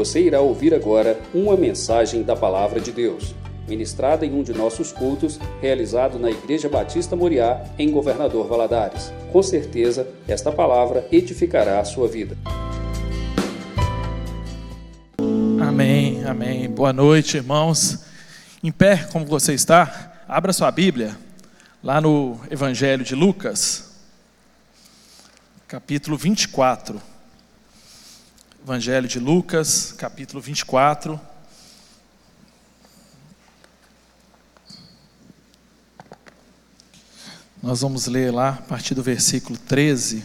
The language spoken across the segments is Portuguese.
Você irá ouvir agora uma mensagem da Palavra de Deus, ministrada em um de nossos cultos, realizado na Igreja Batista Moriá, em Governador Valadares. Com certeza, esta palavra edificará a sua vida. Amém, amém. Boa noite, irmãos. Em pé, como você está, abra sua Bíblia, lá no Evangelho de Lucas, capítulo 24. Evangelho de Lucas, capítulo 24. Nós vamos ler lá a partir do versículo 13.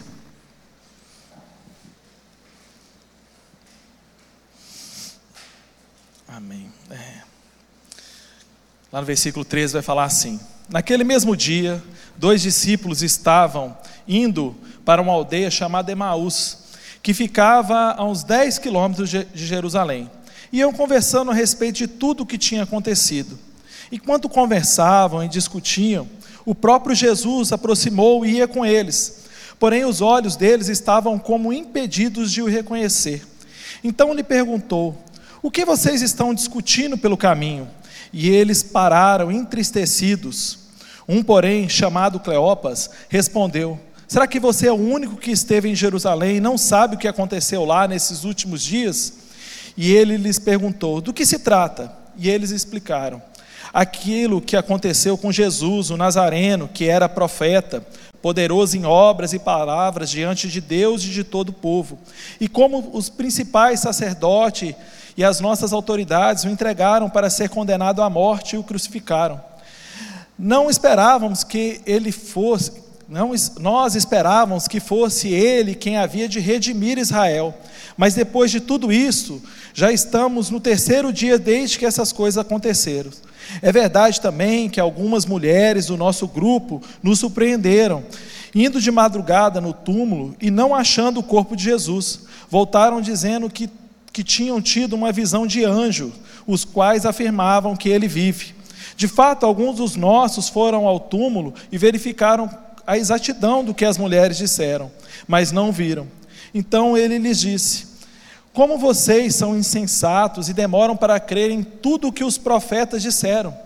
Amém. É. Lá no versículo 13 vai falar assim: Naquele mesmo dia, dois discípulos estavam indo para uma aldeia chamada Emaús que ficava a uns 10 quilômetros de Jerusalém. Iam conversando a respeito de tudo o que tinha acontecido. Enquanto conversavam e discutiam, o próprio Jesus aproximou e ia com eles. Porém, os olhos deles estavam como impedidos de o reconhecer. Então lhe perguntou: O que vocês estão discutindo pelo caminho? E eles pararam entristecidos. Um, porém, chamado Cleopas, respondeu: Será que você é o único que esteve em Jerusalém e não sabe o que aconteceu lá nesses últimos dias? E ele lhes perguntou: Do que se trata? E eles explicaram: Aquilo que aconteceu com Jesus, o Nazareno, que era profeta, poderoso em obras e palavras diante de Deus e de todo o povo. E como os principais sacerdotes e as nossas autoridades o entregaram para ser condenado à morte e o crucificaram. Não esperávamos que ele fosse não, nós esperávamos que fosse ele quem havia de redimir Israel, mas depois de tudo isso, já estamos no terceiro dia desde que essas coisas aconteceram. É verdade também que algumas mulheres do nosso grupo nos surpreenderam, indo de madrugada no túmulo e não achando o corpo de Jesus. Voltaram dizendo que, que tinham tido uma visão de anjo, os quais afirmavam que ele vive. De fato, alguns dos nossos foram ao túmulo e verificaram a exatidão do que as mulheres disseram, mas não viram. Então ele lhes disse: Como vocês são insensatos e demoram para crer em tudo o que os profetas disseram?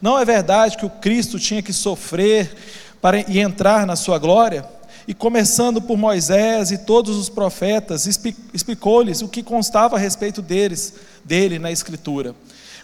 Não é verdade que o Cristo tinha que sofrer para e entrar na sua glória? E começando por Moisés e todos os profetas, explicou-lhes o que constava a respeito deles, dele na Escritura.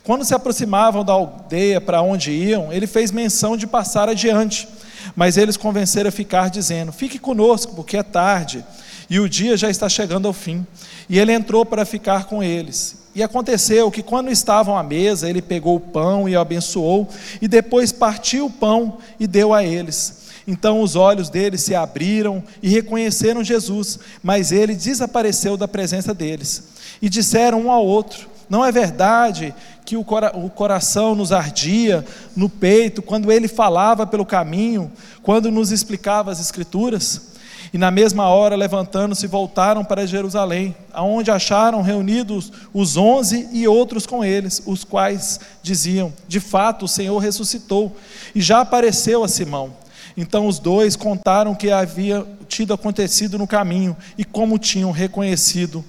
Quando se aproximavam da aldeia para onde iam, ele fez menção de passar adiante. Mas eles convenceram a ficar, dizendo: Fique conosco, porque é tarde e o dia já está chegando ao fim. E ele entrou para ficar com eles. E aconteceu que, quando estavam à mesa, ele pegou o pão e o abençoou, e depois partiu o pão e deu a eles. Então os olhos deles se abriram e reconheceram Jesus, mas ele desapareceu da presença deles. E disseram um ao outro: Não é verdade que o, coração nos ardia no peito quando ele falava pelo caminho, quando nos explicava as Escrituras. E na mesma hora, levantando-se, voltaram para Jerusalém, aonde acharam reunidos os onze e outros com eles, os quais diziam: De fato, o Senhor ressuscitou e já apareceu a Simão. Então os dois contaram o que havia tido acontecido no caminho e como tinham reconhecido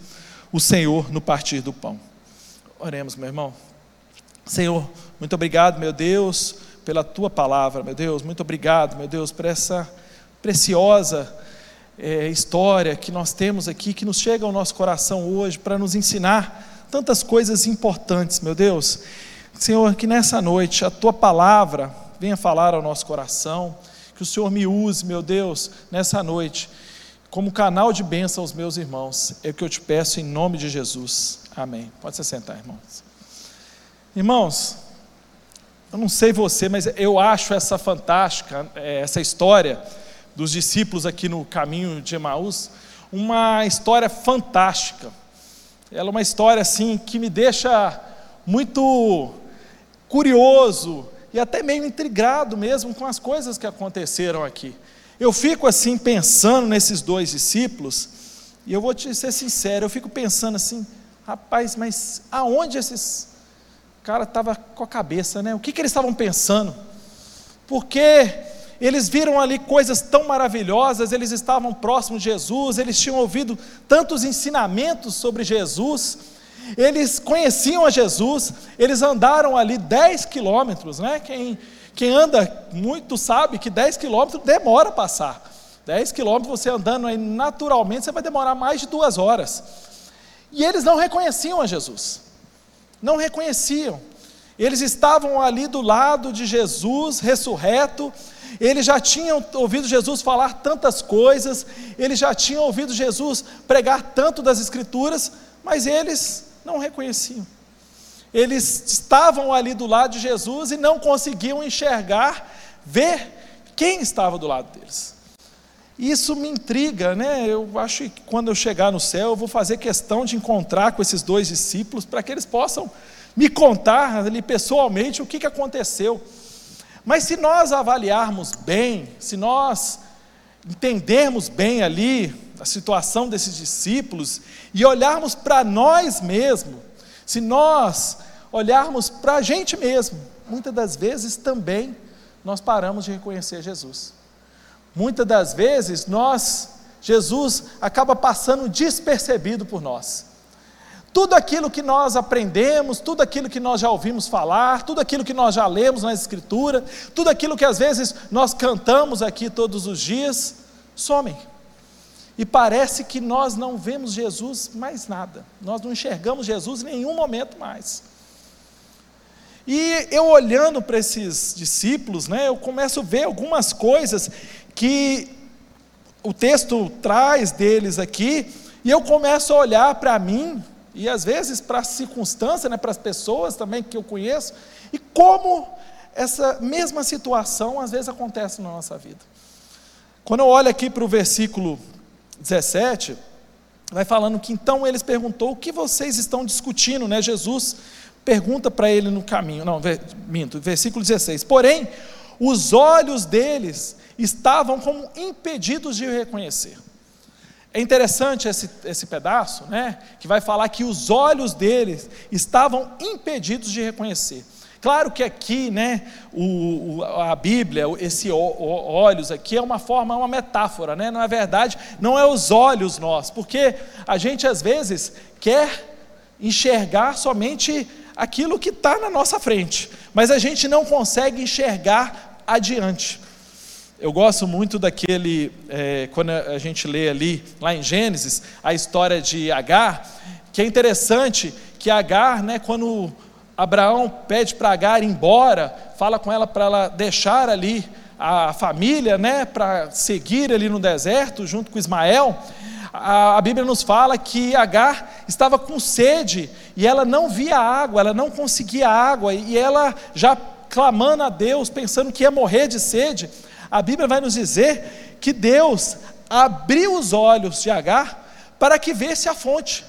o Senhor no partir do pão. Oremos, meu irmão. Senhor, muito obrigado, meu Deus, pela tua palavra, meu Deus, muito obrigado, meu Deus, por essa preciosa é, história que nós temos aqui, que nos chega ao nosso coração hoje para nos ensinar tantas coisas importantes, meu Deus. Senhor, que nessa noite a tua palavra venha falar ao nosso coração, que o Senhor me use, meu Deus, nessa noite, como canal de bênção aos meus irmãos. É o que eu te peço em nome de Jesus. Amém. Pode se sentar, irmãos. Irmãos, eu não sei você, mas eu acho essa fantástica, é, essa história dos discípulos aqui no caminho de Emaús, uma história fantástica. Ela é uma história assim que me deixa muito curioso e até meio intrigado mesmo com as coisas que aconteceram aqui. Eu fico assim pensando nesses dois discípulos, e eu vou te ser sincero, eu fico pensando assim, rapaz, mas aonde esses cara estava com a cabeça, né? O que, que eles estavam pensando? Porque eles viram ali coisas tão maravilhosas, eles estavam próximos de Jesus, eles tinham ouvido tantos ensinamentos sobre Jesus, eles conheciam a Jesus, eles andaram ali 10 quilômetros, né? Quem, quem anda muito sabe que 10 quilômetros demora a passar. 10 quilômetros você andando aí naturalmente, você vai demorar mais de duas horas. E eles não reconheciam a Jesus, não reconheciam. Eles estavam ali do lado de Jesus ressurreto, eles já tinham ouvido Jesus falar tantas coisas, eles já tinham ouvido Jesus pregar tanto das Escrituras, mas eles não reconheciam. Eles estavam ali do lado de Jesus e não conseguiam enxergar, ver quem estava do lado deles. Isso me intriga, né? Eu acho que quando eu chegar no céu, eu vou fazer questão de encontrar com esses dois discípulos para que eles possam me contar ali pessoalmente o que, que aconteceu. Mas se nós avaliarmos bem, se nós entendermos bem ali a situação desses discípulos e olharmos para nós mesmos, se nós olharmos para a gente mesmo, muitas das vezes também nós paramos de reconhecer Jesus. Muitas das vezes nós, Jesus acaba passando despercebido por nós. Tudo aquilo que nós aprendemos, tudo aquilo que nós já ouvimos falar, tudo aquilo que nós já lemos na Escritura, tudo aquilo que às vezes nós cantamos aqui todos os dias, somem. E parece que nós não vemos Jesus mais nada, nós não enxergamos Jesus em nenhum momento mais. E eu olhando para esses discípulos, né, eu começo a ver algumas coisas que o texto traz deles aqui, e eu começo a olhar para mim e às vezes para a circunstância, né, para as pessoas também que eu conheço, e como essa mesma situação às vezes acontece na nossa vida. Quando eu olho aqui para o versículo 17, vai falando que então eles perguntou o que vocês estão discutindo, né? Jesus pergunta para ele no caminho, não, minto, versículo 16. Porém, os olhos deles estavam como impedidos de reconhecer. É interessante esse, esse pedaço, né, que vai falar que os olhos deles estavam impedidos de reconhecer. Claro que aqui, né, o, a Bíblia, esse olhos aqui é uma forma, uma metáfora, né? Não é verdade, não é os olhos nós, porque a gente às vezes quer enxergar somente aquilo que está na nossa frente, mas a gente não consegue enxergar adiante. Eu gosto muito daquele, é, quando a gente lê ali, lá em Gênesis, a história de Agar, que é interessante que Agar, né, quando Abraão pede para Agar ir embora, fala com ela para ela deixar ali a família, né, para seguir ali no deserto, junto com Ismael, a, a Bíblia nos fala que Agar estava com sede e ela não via água, ela não conseguia água, e ela já clamando a Deus, pensando que ia morrer de sede, a Bíblia vai nos dizer que Deus abriu os olhos de Agar para que vesse a fonte.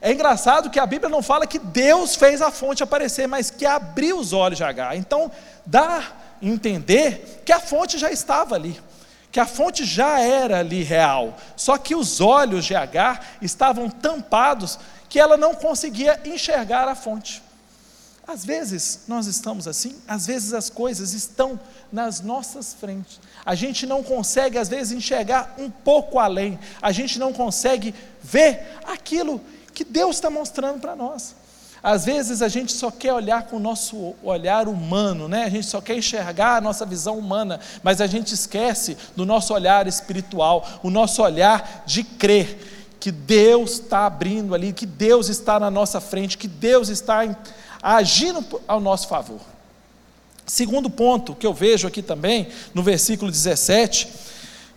É engraçado que a Bíblia não fala que Deus fez a fonte aparecer, mas que abriu os olhos de Agar. Então, dá a entender que a fonte já estava ali, que a fonte já era ali real, só que os olhos de Agar estavam tampados, que ela não conseguia enxergar a fonte. Às vezes nós estamos assim, às vezes as coisas estão nas nossas frentes. A gente não consegue, às vezes, enxergar um pouco além, a gente não consegue ver aquilo que Deus está mostrando para nós. Às vezes a gente só quer olhar com o nosso olhar humano, né? a gente só quer enxergar a nossa visão humana, mas a gente esquece do nosso olhar espiritual, o nosso olhar de crer que Deus está abrindo ali, que Deus está na nossa frente, que Deus está agindo ao nosso favor. Segundo ponto que eu vejo aqui também, no versículo 17,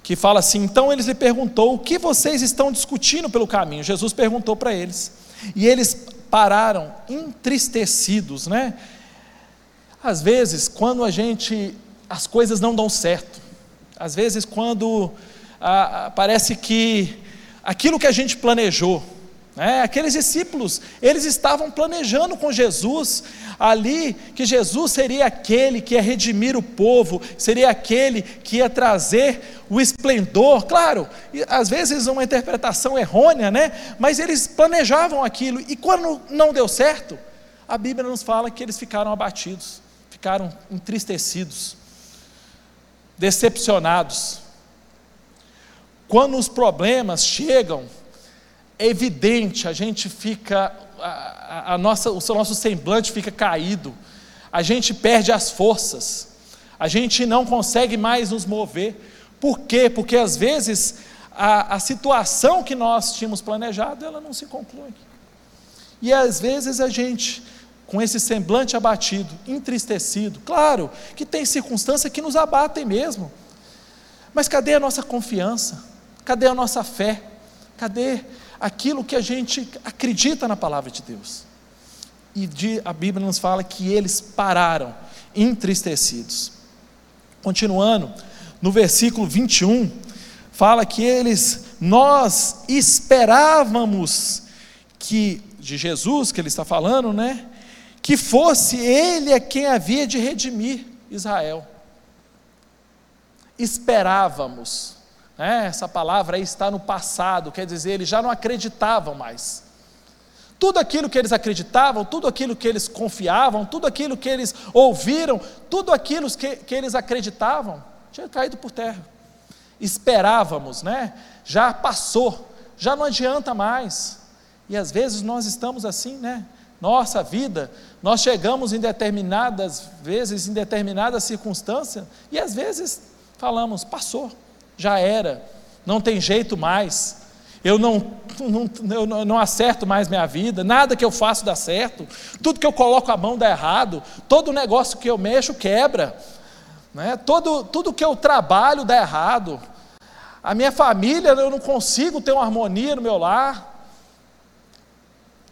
que fala assim: Então eles lhe perguntou, o que vocês estão discutindo pelo caminho? Jesus perguntou para eles. E eles pararam entristecidos, né? Às vezes, quando a gente, as coisas não dão certo, às vezes, quando ah, parece que aquilo que a gente planejou, né, aqueles discípulos, eles estavam planejando com Jesus ali que Jesus seria aquele que ia redimir o povo, seria aquele que ia trazer o esplendor, claro, às vezes uma interpretação errônea, né? Mas eles planejavam aquilo e quando não deu certo, a Bíblia nos fala que eles ficaram abatidos, ficaram entristecidos, decepcionados. Quando os problemas chegam, é evidente, a gente fica, a, a nossa, o nosso semblante fica caído, a gente perde as forças, a gente não consegue mais nos mover. Por quê? Porque às vezes a, a situação que nós tínhamos planejado, ela não se conclui. E às vezes a gente, com esse semblante abatido, entristecido, claro que tem circunstâncias que nos abatem mesmo, mas cadê a nossa confiança? Cadê a nossa fé? Cadê aquilo que a gente acredita na palavra de Deus? E de, a Bíblia nos fala que eles pararam, entristecidos. Continuando, no versículo 21, fala que eles, nós esperávamos que, de Jesus que ele está falando, né? Que fosse ele a quem havia de redimir Israel. Esperávamos, né? essa palavra aí está no passado, quer dizer, eles já não acreditavam mais. Tudo aquilo que eles acreditavam, tudo aquilo que eles confiavam, tudo aquilo que eles ouviram, tudo aquilo que, que eles acreditavam, tinha caído por terra esperávamos, né? Já passou, já não adianta mais. E às vezes nós estamos assim, né? Nossa vida, nós chegamos em determinadas vezes, em determinadas circunstâncias, e às vezes falamos, passou, já era, não tem jeito mais, eu não, não, eu não acerto mais minha vida, nada que eu faço dá certo, tudo que eu coloco a mão dá errado, todo negócio que eu mexo quebra, né? Todo, tudo que eu trabalho dá errado. A minha família, eu não consigo ter uma harmonia no meu lar.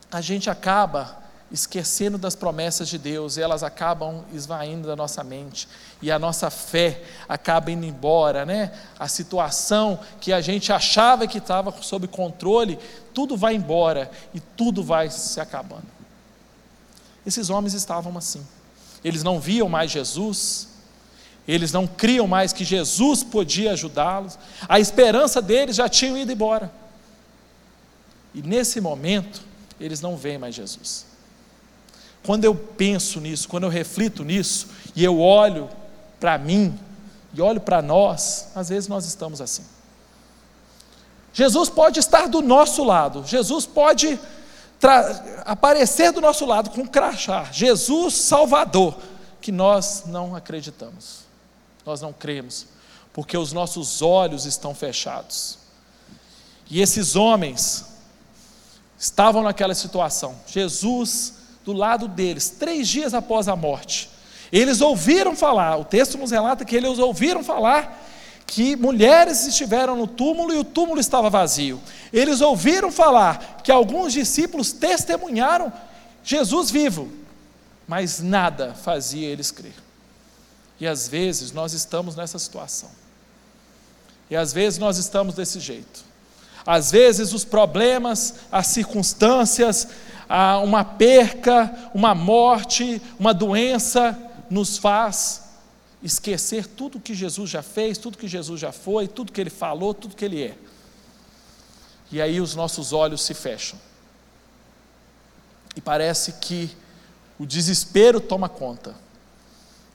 A gente acaba esquecendo das promessas de Deus, elas acabam esvaindo da nossa mente, e a nossa fé acaba indo embora, né? A situação que a gente achava que estava sob controle, tudo vai embora e tudo vai se acabando. Esses homens estavam assim. Eles não viam mais Jesus, eles não criam mais que Jesus podia ajudá-los. A esperança deles já tinha ido embora. E nesse momento, eles não veem mais Jesus. Quando eu penso nisso, quando eu reflito nisso, e eu olho para mim, e olho para nós, às vezes nós estamos assim. Jesus pode estar do nosso lado, Jesus pode aparecer do nosso lado com um crachá, Jesus Salvador, que nós não acreditamos. Nós não cremos, porque os nossos olhos estão fechados. E esses homens estavam naquela situação. Jesus do lado deles, três dias após a morte. Eles ouviram falar, o texto nos relata que eles ouviram falar que mulheres estiveram no túmulo e o túmulo estava vazio. Eles ouviram falar que alguns discípulos testemunharam Jesus vivo, mas nada fazia eles crer. E às vezes nós estamos nessa situação. E às vezes nós estamos desse jeito. Às vezes os problemas, as circunstâncias, uma perca, uma morte, uma doença nos faz esquecer tudo que Jesus já fez, tudo que Jesus já foi, tudo que ele falou, tudo que ele é. E aí os nossos olhos se fecham. E parece que o desespero toma conta.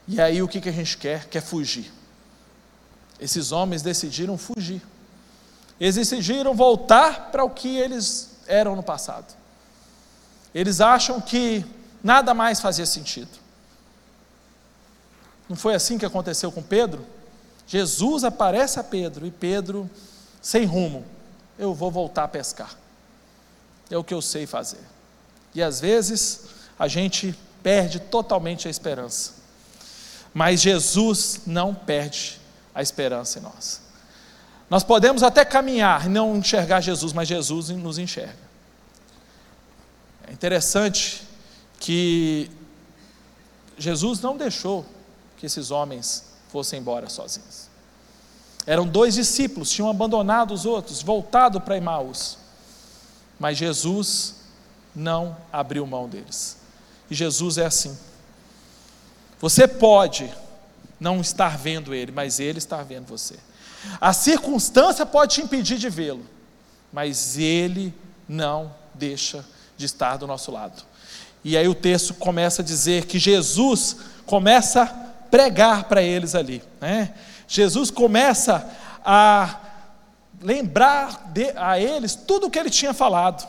E aí o que, que a gente quer? Quer fugir. Esses homens decidiram fugir. Eles decidiram voltar para o que eles eram no passado. Eles acham que nada mais fazia sentido. Não foi assim que aconteceu com Pedro? Jesus aparece a Pedro e Pedro, sem rumo, eu vou voltar a pescar. É o que eu sei fazer. E às vezes a gente perde totalmente a esperança. Mas Jesus não perde a esperança em nós. Nós podemos até caminhar e não enxergar Jesus, mas Jesus nos enxerga. É interessante que Jesus não deixou que esses homens fossem embora sozinhos. Eram dois discípulos, tinham abandonado os outros, voltado para Emmaus. Mas Jesus não abriu mão deles. E Jesus é assim. Você pode não estar vendo ele, mas ele está vendo você. A circunstância pode te impedir de vê-lo, mas ele não deixa de estar do nosso lado. E aí o texto começa a dizer que Jesus começa a pregar para eles ali. Né? Jesus começa a lembrar de, a eles tudo o que ele tinha falado.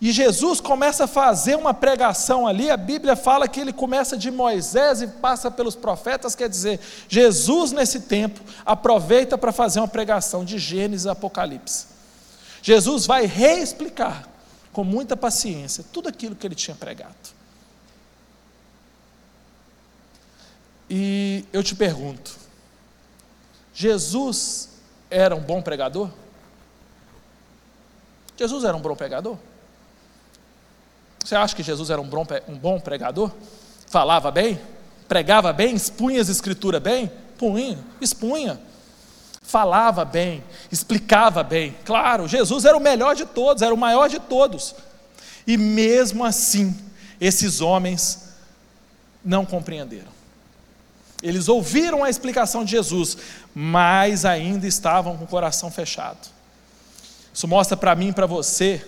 E Jesus começa a fazer uma pregação ali, a Bíblia fala que ele começa de Moisés e passa pelos profetas, quer dizer, Jesus nesse tempo aproveita para fazer uma pregação de Gênesis e Apocalipse. Jesus vai reexplicar com muita paciência tudo aquilo que ele tinha pregado. E eu te pergunto: Jesus era um bom pregador? Jesus era um bom pregador? Você acha que Jesus era um bom, um bom pregador? Falava bem? Pregava bem? Expunha as escrituras bem? Punha, expunha. Falava bem, explicava bem. Claro, Jesus era o melhor de todos, era o maior de todos. E mesmo assim, esses homens não compreenderam. Eles ouviram a explicação de Jesus, mas ainda estavam com o coração fechado. Isso mostra para mim e para você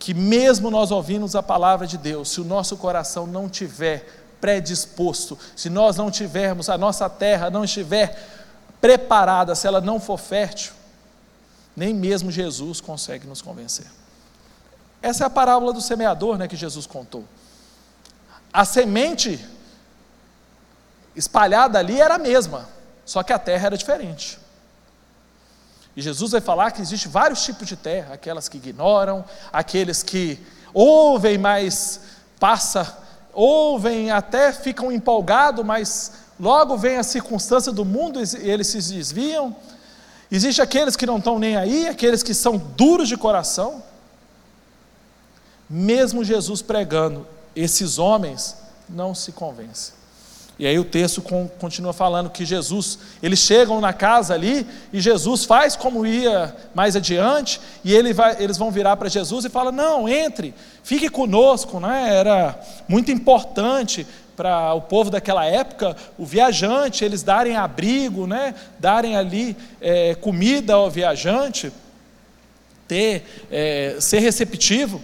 que mesmo nós ouvirmos a palavra de Deus, se o nosso coração não tiver predisposto, se nós não tivermos, a nossa terra não estiver preparada, se ela não for fértil, nem mesmo Jesus consegue nos convencer. Essa é a parábola do semeador né, que Jesus contou. A semente espalhada ali era a mesma, só que a terra era diferente. E Jesus vai falar que existe vários tipos de terra, aquelas que ignoram, aqueles que ouvem, mas passa, ouvem até ficam empolgados, mas logo vem a circunstância do mundo e eles se desviam. Existe aqueles que não estão nem aí, aqueles que são duros de coração. Mesmo Jesus pregando, esses homens não se convencem. E aí o texto continua falando que Jesus, eles chegam na casa ali e Jesus faz como ia mais adiante e ele vai, eles vão virar para Jesus e fala: "Não, entre, fique conosco", né? Era muito importante para o povo daquela época, o viajante, eles darem abrigo, né? Darem ali é, comida ao viajante, ter, é, ser receptivo.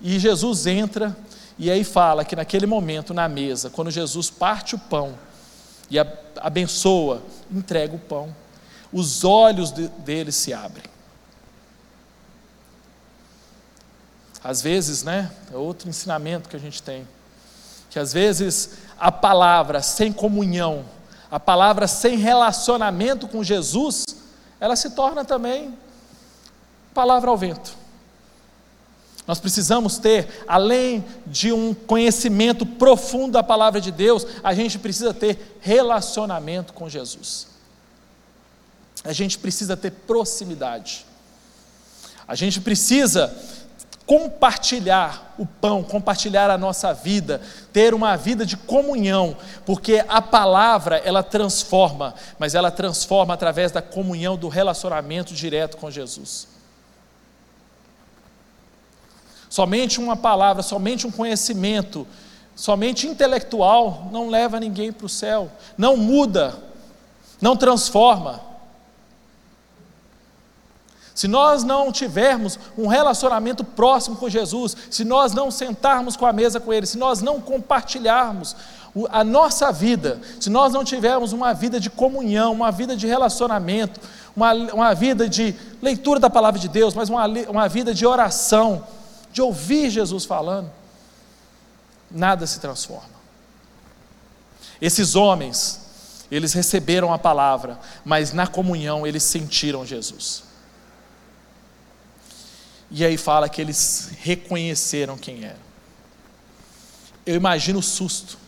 E Jesus entra e aí fala que naquele momento, na mesa, quando Jesus parte o pão e abençoa, entrega o pão, os olhos de, dele se abrem. Às vezes, né, é outro ensinamento que a gente tem, que às vezes a palavra sem comunhão, a palavra sem relacionamento com Jesus, ela se torna também palavra ao vento. Nós precisamos ter, além de um conhecimento profundo da palavra de Deus, a gente precisa ter relacionamento com Jesus. A gente precisa ter proximidade. A gente precisa compartilhar o pão, compartilhar a nossa vida, ter uma vida de comunhão, porque a palavra ela transforma, mas ela transforma através da comunhão, do relacionamento direto com Jesus. Somente uma palavra, somente um conhecimento, somente intelectual não leva ninguém para o céu, não muda, não transforma. Se nós não tivermos um relacionamento próximo com Jesus, se nós não sentarmos com a mesa com Ele, se nós não compartilharmos a nossa vida, se nós não tivermos uma vida de comunhão, uma vida de relacionamento, uma, uma vida de leitura da palavra de Deus, mas uma, uma vida de oração, de ouvir Jesus falando, nada se transforma. Esses homens, eles receberam a palavra, mas na comunhão eles sentiram Jesus. E aí fala que eles reconheceram quem era. Eu imagino o susto.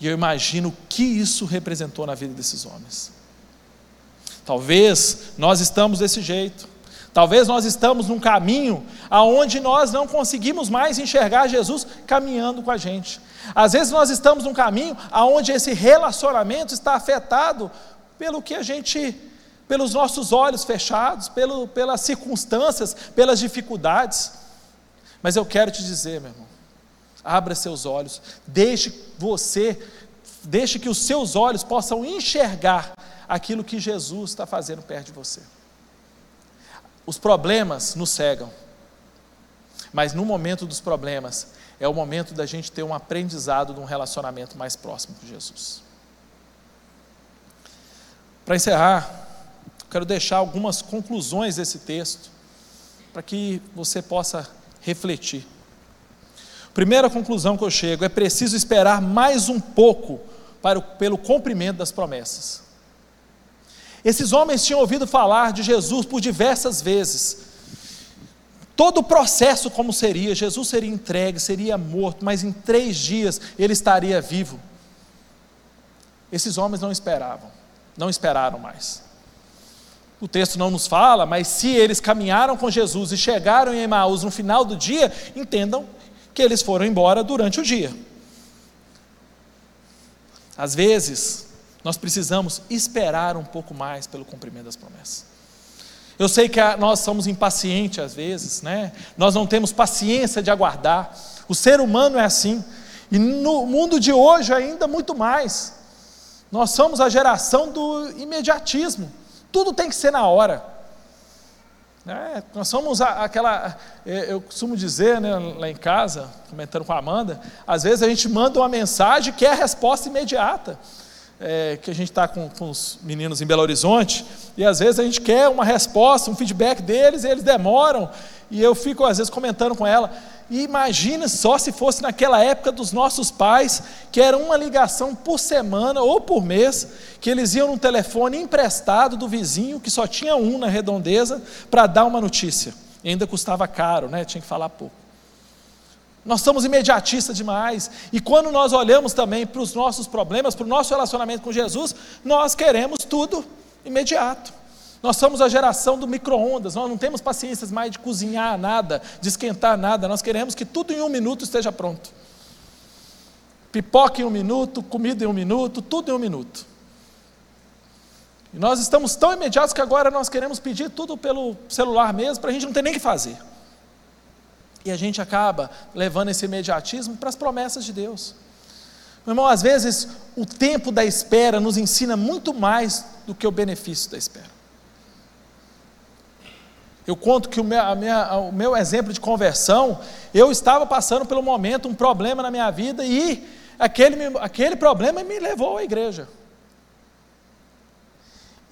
E eu imagino o que isso representou na vida desses homens. Talvez nós estamos desse jeito. Talvez nós estamos num caminho aonde nós não conseguimos mais enxergar Jesus caminhando com a gente. Às vezes nós estamos num caminho aonde esse relacionamento está afetado pelo que a gente, pelos nossos olhos fechados, pelo, pelas circunstâncias, pelas dificuldades. Mas eu quero te dizer, meu irmão, abra seus olhos, deixe você, deixe que os seus olhos possam enxergar aquilo que Jesus está fazendo perto de você. Os problemas nos cegam. Mas no momento dos problemas, é o momento da gente ter um aprendizado de um relacionamento mais próximo com Jesus. Para encerrar, quero deixar algumas conclusões desse texto, para que você possa refletir. Primeira conclusão que eu chego: é preciso esperar mais um pouco para o, pelo cumprimento das promessas. Esses homens tinham ouvido falar de Jesus por diversas vezes. Todo o processo como seria, Jesus seria entregue, seria morto, mas em três dias ele estaria vivo. Esses homens não esperavam, não esperaram mais. O texto não nos fala, mas se eles caminharam com Jesus e chegaram em Emaús no final do dia, entendam que eles foram embora durante o dia. Às vezes, nós precisamos esperar um pouco mais pelo cumprimento das promessas. Eu sei que nós somos impacientes às vezes, né? Nós não temos paciência de aguardar. O ser humano é assim. E no mundo de hoje ainda muito mais. Nós somos a geração do imediatismo. Tudo tem que ser na hora. É, nós somos aquela, é, eu costumo dizer né, lá em casa, comentando com a Amanda, às vezes a gente manda uma mensagem que é a resposta imediata. É, que a gente está com, com os meninos em Belo Horizonte, e às vezes a gente quer uma resposta, um feedback deles, e eles demoram, e eu fico às vezes comentando com ela, e imagina só se fosse naquela época dos nossos pais, que era uma ligação por semana ou por mês, que eles iam num telefone emprestado do vizinho, que só tinha um na redondeza, para dar uma notícia. E ainda custava caro, né? tinha que falar pouco. Nós somos imediatistas demais. E quando nós olhamos também para os nossos problemas, para o nosso relacionamento com Jesus, nós queremos tudo imediato. Nós somos a geração do micro-ondas, nós não temos paciência mais de cozinhar nada, de esquentar nada, nós queremos que tudo em um minuto esteja pronto. Pipoca em um minuto, comida em um minuto, tudo em um minuto. E nós estamos tão imediatos que agora nós queremos pedir tudo pelo celular mesmo, para a gente não ter nem que fazer. E a gente acaba levando esse imediatismo para as promessas de Deus. Meu irmão, às vezes o tempo da espera nos ensina muito mais do que o benefício da espera. Eu conto que o meu, minha, o meu exemplo de conversão, eu estava passando pelo momento, um problema na minha vida, e aquele, aquele problema me levou à igreja.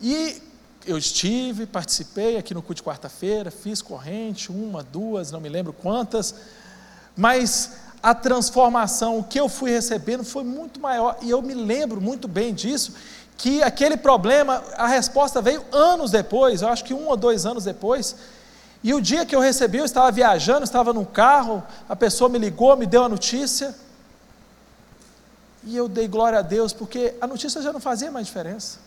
E eu estive, participei aqui no culto de quarta-feira, fiz corrente, uma, duas, não me lembro quantas, mas a transformação, que eu fui recebendo foi muito maior, e eu me lembro muito bem disso, que aquele problema, a resposta veio anos depois, eu acho que um ou dois anos depois. E o dia que eu recebi, eu estava viajando, estava num carro, a pessoa me ligou, me deu a notícia. E eu dei glória a Deus, porque a notícia já não fazia mais diferença.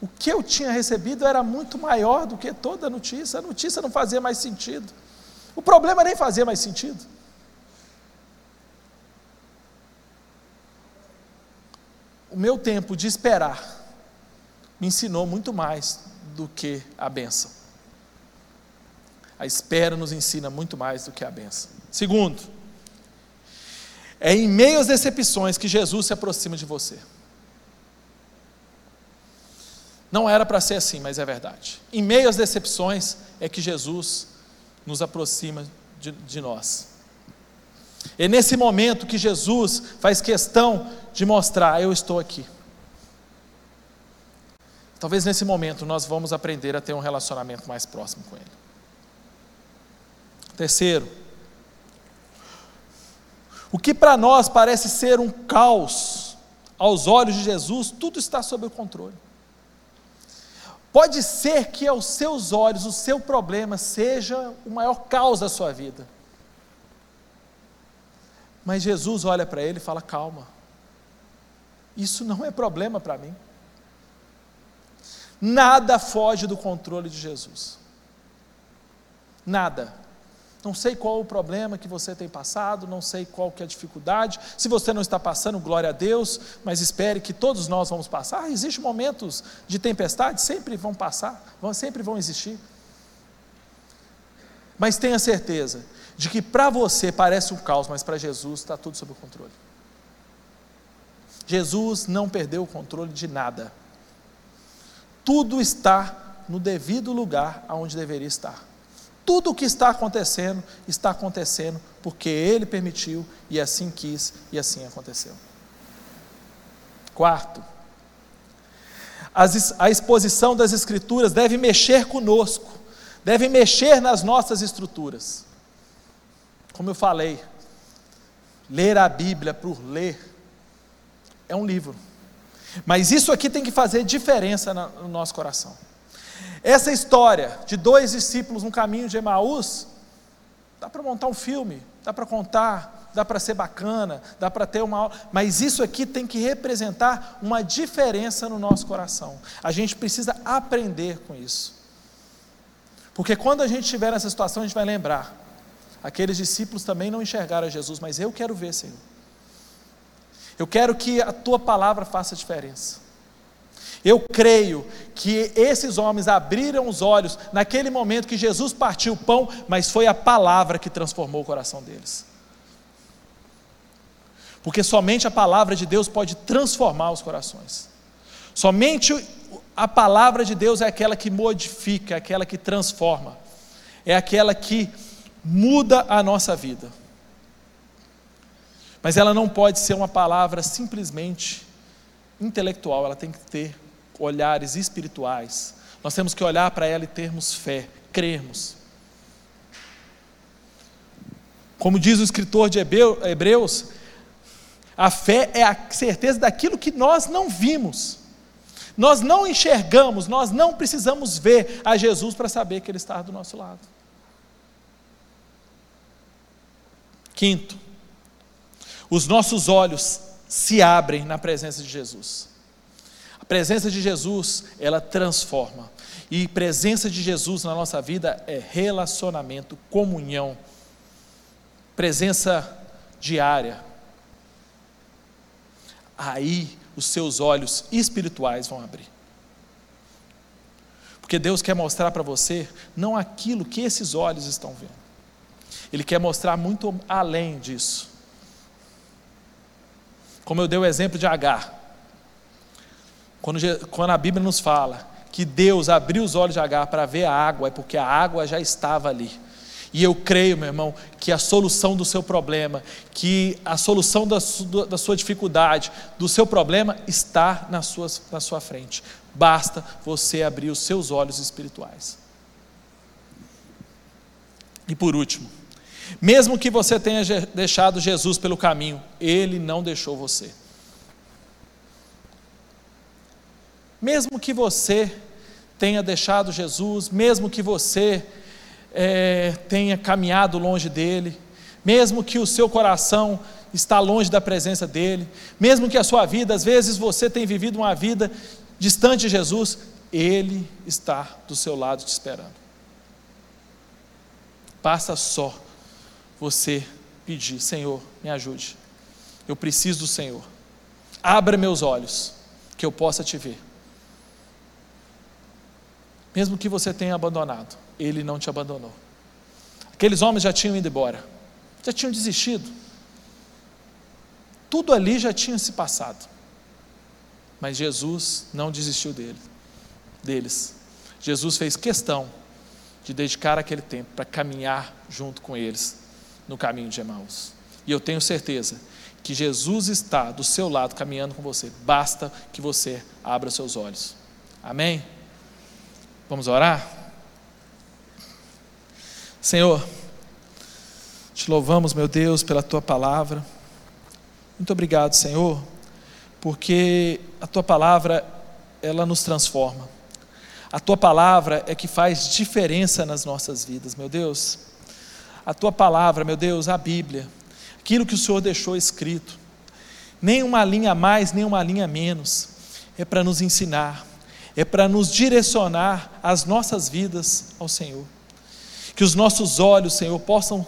O que eu tinha recebido era muito maior do que toda a notícia, a notícia não fazia mais sentido. O problema nem fazia mais sentido. o meu tempo de esperar me ensinou muito mais do que a benção. A espera nos ensina muito mais do que a benção. Segundo, é em meio às decepções que Jesus se aproxima de você. Não era para ser assim, mas é verdade. Em meio às decepções é que Jesus nos aproxima de, de nós. É nesse momento que Jesus faz questão de mostrar: eu estou aqui. Talvez nesse momento nós vamos aprender a ter um relacionamento mais próximo com Ele. Terceiro, o que para nós parece ser um caos, aos olhos de Jesus, tudo está sob o controle. Pode ser que aos seus olhos o seu problema seja o maior caos da sua vida. Mas Jesus olha para ele e fala: calma, isso não é problema para mim. Nada foge do controle de Jesus. Nada. Não sei qual o problema que você tem passado, não sei qual que é a dificuldade. Se você não está passando, glória a Deus, mas espere que todos nós vamos passar. Existem momentos de tempestade, sempre vão passar, vão, sempre vão existir. Mas tenha certeza de que para você parece um caos, mas para Jesus está tudo sob controle. Jesus não perdeu o controle de nada. Tudo está no devido lugar aonde deveria estar. Tudo o que está acontecendo, está acontecendo porque Ele permitiu e assim quis e assim aconteceu. Quarto, a exposição das Escrituras deve mexer conosco, deve mexer nas nossas estruturas. Como eu falei, ler a Bíblia por ler é um livro, mas isso aqui tem que fazer diferença no nosso coração. Essa história de dois discípulos no caminho de Emaús, dá para montar um filme, dá para contar, dá para ser bacana, dá para ter uma. Mas isso aqui tem que representar uma diferença no nosso coração. A gente precisa aprender com isso. Porque quando a gente estiver nessa situação, a gente vai lembrar. Aqueles discípulos também não enxergaram Jesus, mas eu quero ver, Senhor. Eu quero que a tua palavra faça diferença. Eu creio que esses homens abriram os olhos naquele momento que Jesus partiu o pão, mas foi a palavra que transformou o coração deles. Porque somente a palavra de Deus pode transformar os corações. Somente a palavra de Deus é aquela que modifica, é aquela que transforma, é aquela que muda a nossa vida. Mas ela não pode ser uma palavra simplesmente intelectual, ela tem que ter olhares espirituais. Nós temos que olhar para ela e termos fé, crermos. Como diz o escritor de Hebreus, a fé é a certeza daquilo que nós não vimos. Nós não enxergamos, nós não precisamos ver a Jesus para saber que Ele está do nosso lado. Quinto, os nossos olhos se abrem na presença de Jesus. Presença de Jesus, ela transforma. E presença de Jesus na nossa vida é relacionamento, comunhão, presença diária. Aí os seus olhos espirituais vão abrir. Porque Deus quer mostrar para você não aquilo que esses olhos estão vendo. Ele quer mostrar muito além disso. Como eu dei o exemplo de Agar. Quando, quando a Bíblia nos fala que Deus abriu os olhos de Agar para ver a água, é porque a água já estava ali. E eu creio, meu irmão, que a solução do seu problema, que a solução da, sua, da sua dificuldade, do seu problema, está na sua, na sua frente. Basta você abrir os seus olhos espirituais. E por último, mesmo que você tenha deixado Jesus pelo caminho, Ele não deixou você. Mesmo que você tenha deixado Jesus, mesmo que você é, tenha caminhado longe dele, mesmo que o seu coração está longe da presença dele, mesmo que a sua vida, às vezes você tem vivido uma vida distante de Jesus, ele está do seu lado te esperando. Basta só você pedir, Senhor, me ajude. Eu preciso do Senhor. Abra meus olhos, que eu possa te ver. Mesmo que você tenha abandonado, Ele não te abandonou. Aqueles homens já tinham ido embora, já tinham desistido. Tudo ali já tinha se passado. Mas Jesus não desistiu dele, deles. Jesus fez questão de dedicar aquele tempo para caminhar junto com eles no caminho de Emaús. E eu tenho certeza que Jesus está do seu lado caminhando com você. Basta que você abra seus olhos. Amém? Vamos orar? Senhor, te louvamos, meu Deus, pela tua palavra. Muito obrigado, Senhor, porque a tua palavra ela nos transforma. A tua palavra é que faz diferença nas nossas vidas, meu Deus. A tua palavra, meu Deus, a Bíblia, aquilo que o Senhor deixou escrito, nem uma linha a mais, nem uma linha a menos, é para nos ensinar, é para nos direcionar as nossas vidas ao Senhor. Que os nossos olhos, Senhor, possam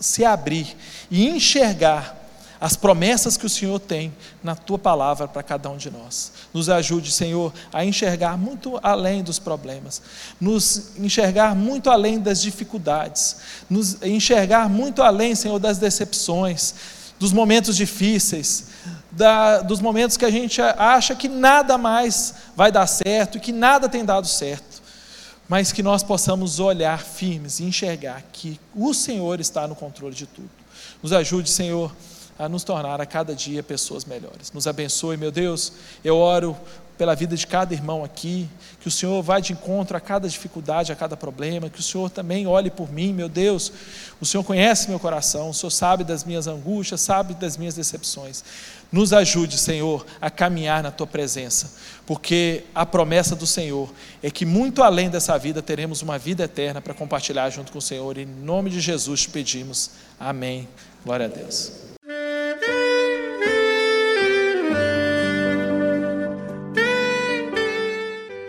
se abrir e enxergar as promessas que o Senhor tem na tua palavra para cada um de nós. Nos ajude, Senhor, a enxergar muito além dos problemas, nos enxergar muito além das dificuldades, nos enxergar muito além, Senhor, das decepções, dos momentos difíceis, da, dos momentos que a gente acha que nada mais vai dar certo e que nada tem dado certo, mas que nós possamos olhar firmes e enxergar que o Senhor está no controle de tudo. Nos ajude, Senhor, a nos tornar a cada dia pessoas melhores. Nos abençoe, meu Deus. Eu oro pela vida de cada irmão aqui, que o Senhor vá de encontro a cada dificuldade, a cada problema, que o Senhor também olhe por mim, meu Deus. O Senhor conhece meu coração, o Senhor sabe das minhas angústias, sabe das minhas decepções. Nos ajude, Senhor, a caminhar na tua presença, porque a promessa do Senhor é que muito além dessa vida teremos uma vida eterna para compartilhar junto com o Senhor. Em nome de Jesus te pedimos. Amém. Glória a Deus.